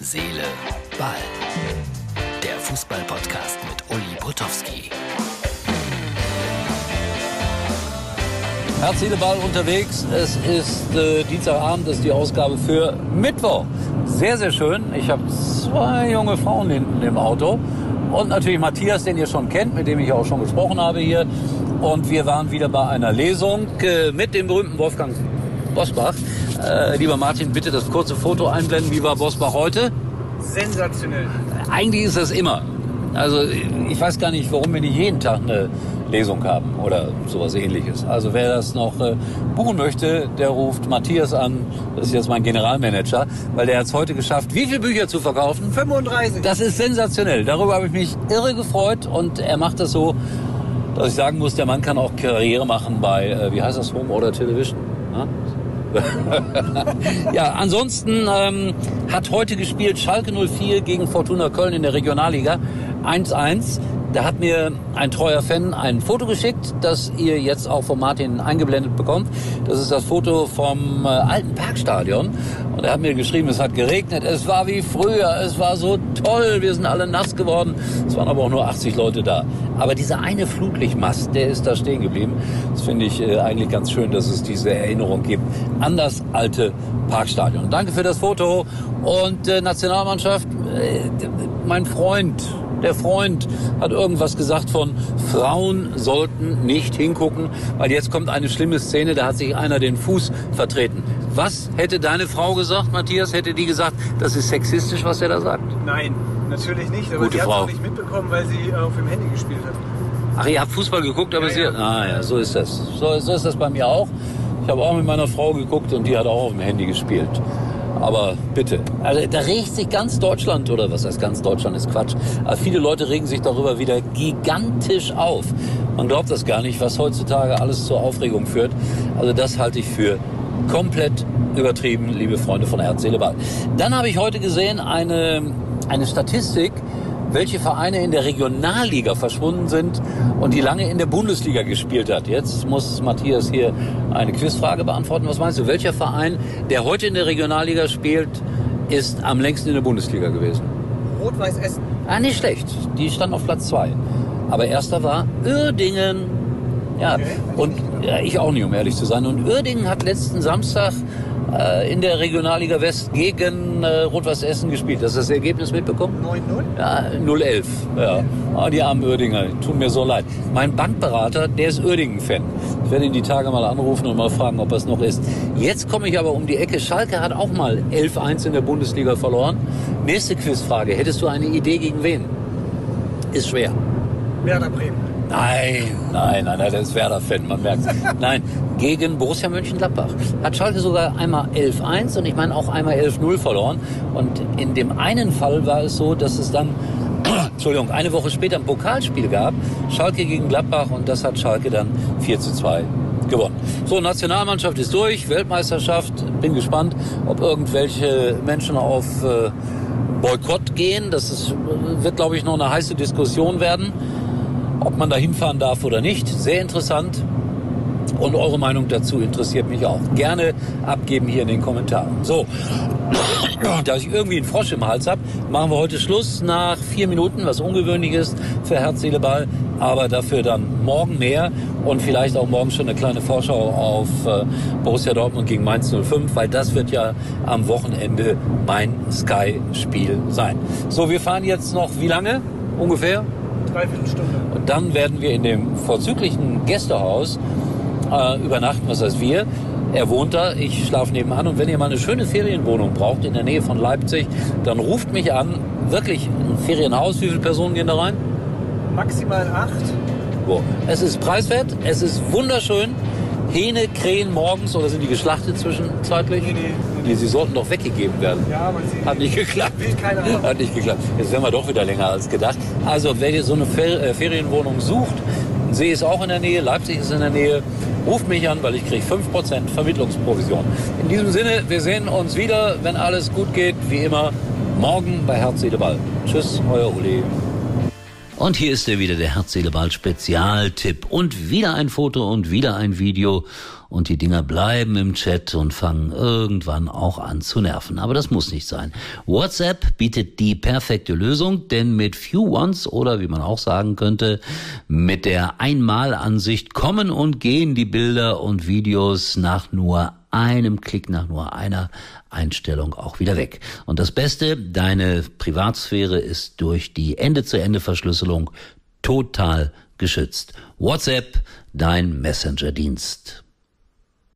Seele, Ball. Der Fußball-Podcast mit Uli Potowski. Herz, Seele, Ball unterwegs. Es ist äh, Dienstagabend, ist die Ausgabe für Mittwoch. Sehr, sehr schön. Ich habe zwei junge Frauen hinten im Auto. Und natürlich Matthias, den ihr schon kennt, mit dem ich auch schon gesprochen habe hier. Und wir waren wieder bei einer Lesung äh, mit dem berühmten Wolfgang Bosbach. Äh, lieber Martin, bitte das kurze Foto einblenden. Wie war Bosbach heute? Sensationell. Eigentlich ist das immer. Also ich weiß gar nicht, warum wir nicht jeden Tag eine Lesung haben oder sowas ähnliches. Also wer das noch äh, buchen möchte, der ruft Matthias an, das ist jetzt mein Generalmanager, weil der hat es heute geschafft, wie viele Bücher zu verkaufen? 35. Das ist sensationell. Darüber habe ich mich irre gefreut und er macht das so, dass ich sagen muss, der Mann kann auch Karriere machen bei, äh, wie heißt das, Home Order Television? Ja? ja, ansonsten ähm, hat heute gespielt Schalke 04 gegen Fortuna Köln in der Regionalliga 1-1. Da hat mir ein treuer Fan ein Foto geschickt, das ihr jetzt auch von Martin eingeblendet bekommt. Das ist das Foto vom äh, alten Parkstadion. Und er hat mir geschrieben, es hat geregnet, es war wie früher, es war so toll, wir sind alle nass geworden. Es waren aber auch nur 80 Leute da. Aber dieser eine Flutlichtmast, der ist da stehen geblieben. Das finde ich äh, eigentlich ganz schön, dass es diese Erinnerung gibt an das alte Parkstadion. Danke für das Foto. Und äh, Nationalmannschaft, äh, mein Freund, der Freund hat irgendwas gesagt von Frauen sollten nicht hingucken, weil jetzt kommt eine schlimme Szene, da hat sich einer den Fuß vertreten. Was hätte deine Frau gesagt, Matthias? Hätte die gesagt, das ist sexistisch, was er da sagt? Nein, natürlich nicht. Aber Gute sie hat es auch nicht mitbekommen, weil sie äh, auf dem Handy gespielt hat. Ach, ihr habt Fußball geguckt, aber Ja, sie... ja. Ah ja, so ist das. So, so ist das bei mir auch. Ich habe auch mit meiner Frau geguckt und die hat auch auf dem Handy gespielt. Aber bitte. Also da regt sich ganz Deutschland, oder was heißt ganz Deutschland, ist Quatsch. Aber viele Leute regen sich darüber wieder gigantisch auf. Man glaubt das gar nicht, was heutzutage alles zur Aufregung führt. Also das halte ich für komplett übertrieben, liebe Freunde von Herz, Seele, Ball. Dann habe ich heute gesehen eine, eine Statistik, welche Vereine in der Regionalliga verschwunden sind und die lange in der Bundesliga gespielt hat. Jetzt muss Matthias hier eine Quizfrage beantworten. Was meinst du, welcher Verein, der heute in der Regionalliga spielt, ist am längsten in der Bundesliga gewesen? Rot-Weiß Essen. Ah, nicht schlecht. Die stand auf Platz zwei. Aber erster war Uerdingen. Ja, Okay. und ja, ich auch nicht, um ehrlich zu sein. Und Uerdingen hat letzten Samstag äh, in der Regionalliga West gegen äh, Rot-Weiß Essen gespielt. Hast du das Ergebnis mitbekommen? 9-0. Ja, 011. Ja. Ah, die armen Uerdinger, tun mir so leid. Mein Bankberater, der ist Uerdingen-Fan. Ich werde ihn die Tage mal anrufen und mal fragen, ob er es noch ist. Jetzt komme ich aber um die Ecke. Schalke hat auch mal 11-1 in der Bundesliga verloren. Nächste Quizfrage. Hättest du eine Idee gegen wen? Ist schwer. Werder Bremen. Nein, nein, nein, nein, der ist Werder-Fan, man merkt Nein, gegen Borussia Mönchengladbach. Hat Schalke sogar einmal 11-1 und ich meine auch einmal 11-0 verloren. Und in dem einen Fall war es so, dass es dann, Entschuldigung, eine Woche später ein Pokalspiel gab. Schalke gegen Gladbach und das hat Schalke dann 4 zu 2 gewonnen. So, Nationalmannschaft ist durch, Weltmeisterschaft. Bin gespannt, ob irgendwelche Menschen auf äh, Boykott gehen. Das ist, wird, glaube ich, noch eine heiße Diskussion werden ob man da hinfahren darf oder nicht. Sehr interessant. Und eure Meinung dazu interessiert mich auch. Gerne abgeben hier in den Kommentaren. So, da ich irgendwie einen Frosch im Hals habe, machen wir heute Schluss nach vier Minuten, was ungewöhnlich ist für Herz, Seele, Ball. Aber dafür dann morgen mehr und vielleicht auch morgen schon eine kleine Vorschau auf äh, Borussia Dortmund gegen Mainz 05, weil das wird ja am Wochenende mein Sky-Spiel sein. So, wir fahren jetzt noch wie lange ungefähr? Dreiviertel Stunde. Und dann werden wir in dem vorzüglichen Gästehaus äh, übernachten. Was heißt wir? Er wohnt da, ich schlafe nebenan. Und wenn ihr mal eine schöne Ferienwohnung braucht in der Nähe von Leipzig, dann ruft mich an. Wirklich ein Ferienhaus. Wie viele Personen gehen da rein? Maximal acht. Wo? Es ist preiswert, es ist wunderschön. Hähne, Krähen morgens oder sind die geschlachtet zwischenzeitlich? Nee, nee, Nee, sie sollten doch weggegeben werden. Ja, aber sie Hat nicht geklappt. Hat nicht geklappt. Jetzt werden wir doch wieder länger als gedacht. Also, wer ihr so eine Fer äh, Ferienwohnung sucht, See ist auch in der Nähe, Leipzig ist in der Nähe, ruft mich an, weil ich kriege 5% Vermittlungsprovision. In diesem Sinne, wir sehen uns wieder, wenn alles gut geht, wie immer, morgen bei Herz, Seele, Ball. Tschüss, euer Uli. Und hier ist er wieder, der Herz-Seele-Ball Spezialtipp. Und wieder ein Foto und wieder ein Video. Und die Dinger bleiben im Chat und fangen irgendwann auch an zu nerven. Aber das muss nicht sein. WhatsApp bietet die perfekte Lösung, denn mit Few Ones oder wie man auch sagen könnte, mit der Einmalansicht kommen und gehen die Bilder und Videos nach nur einem Klick nach nur einer Einstellung auch wieder weg. Und das Beste, deine Privatsphäre ist durch die Ende-zu-Ende-Verschlüsselung total geschützt. WhatsApp, dein Messenger-Dienst.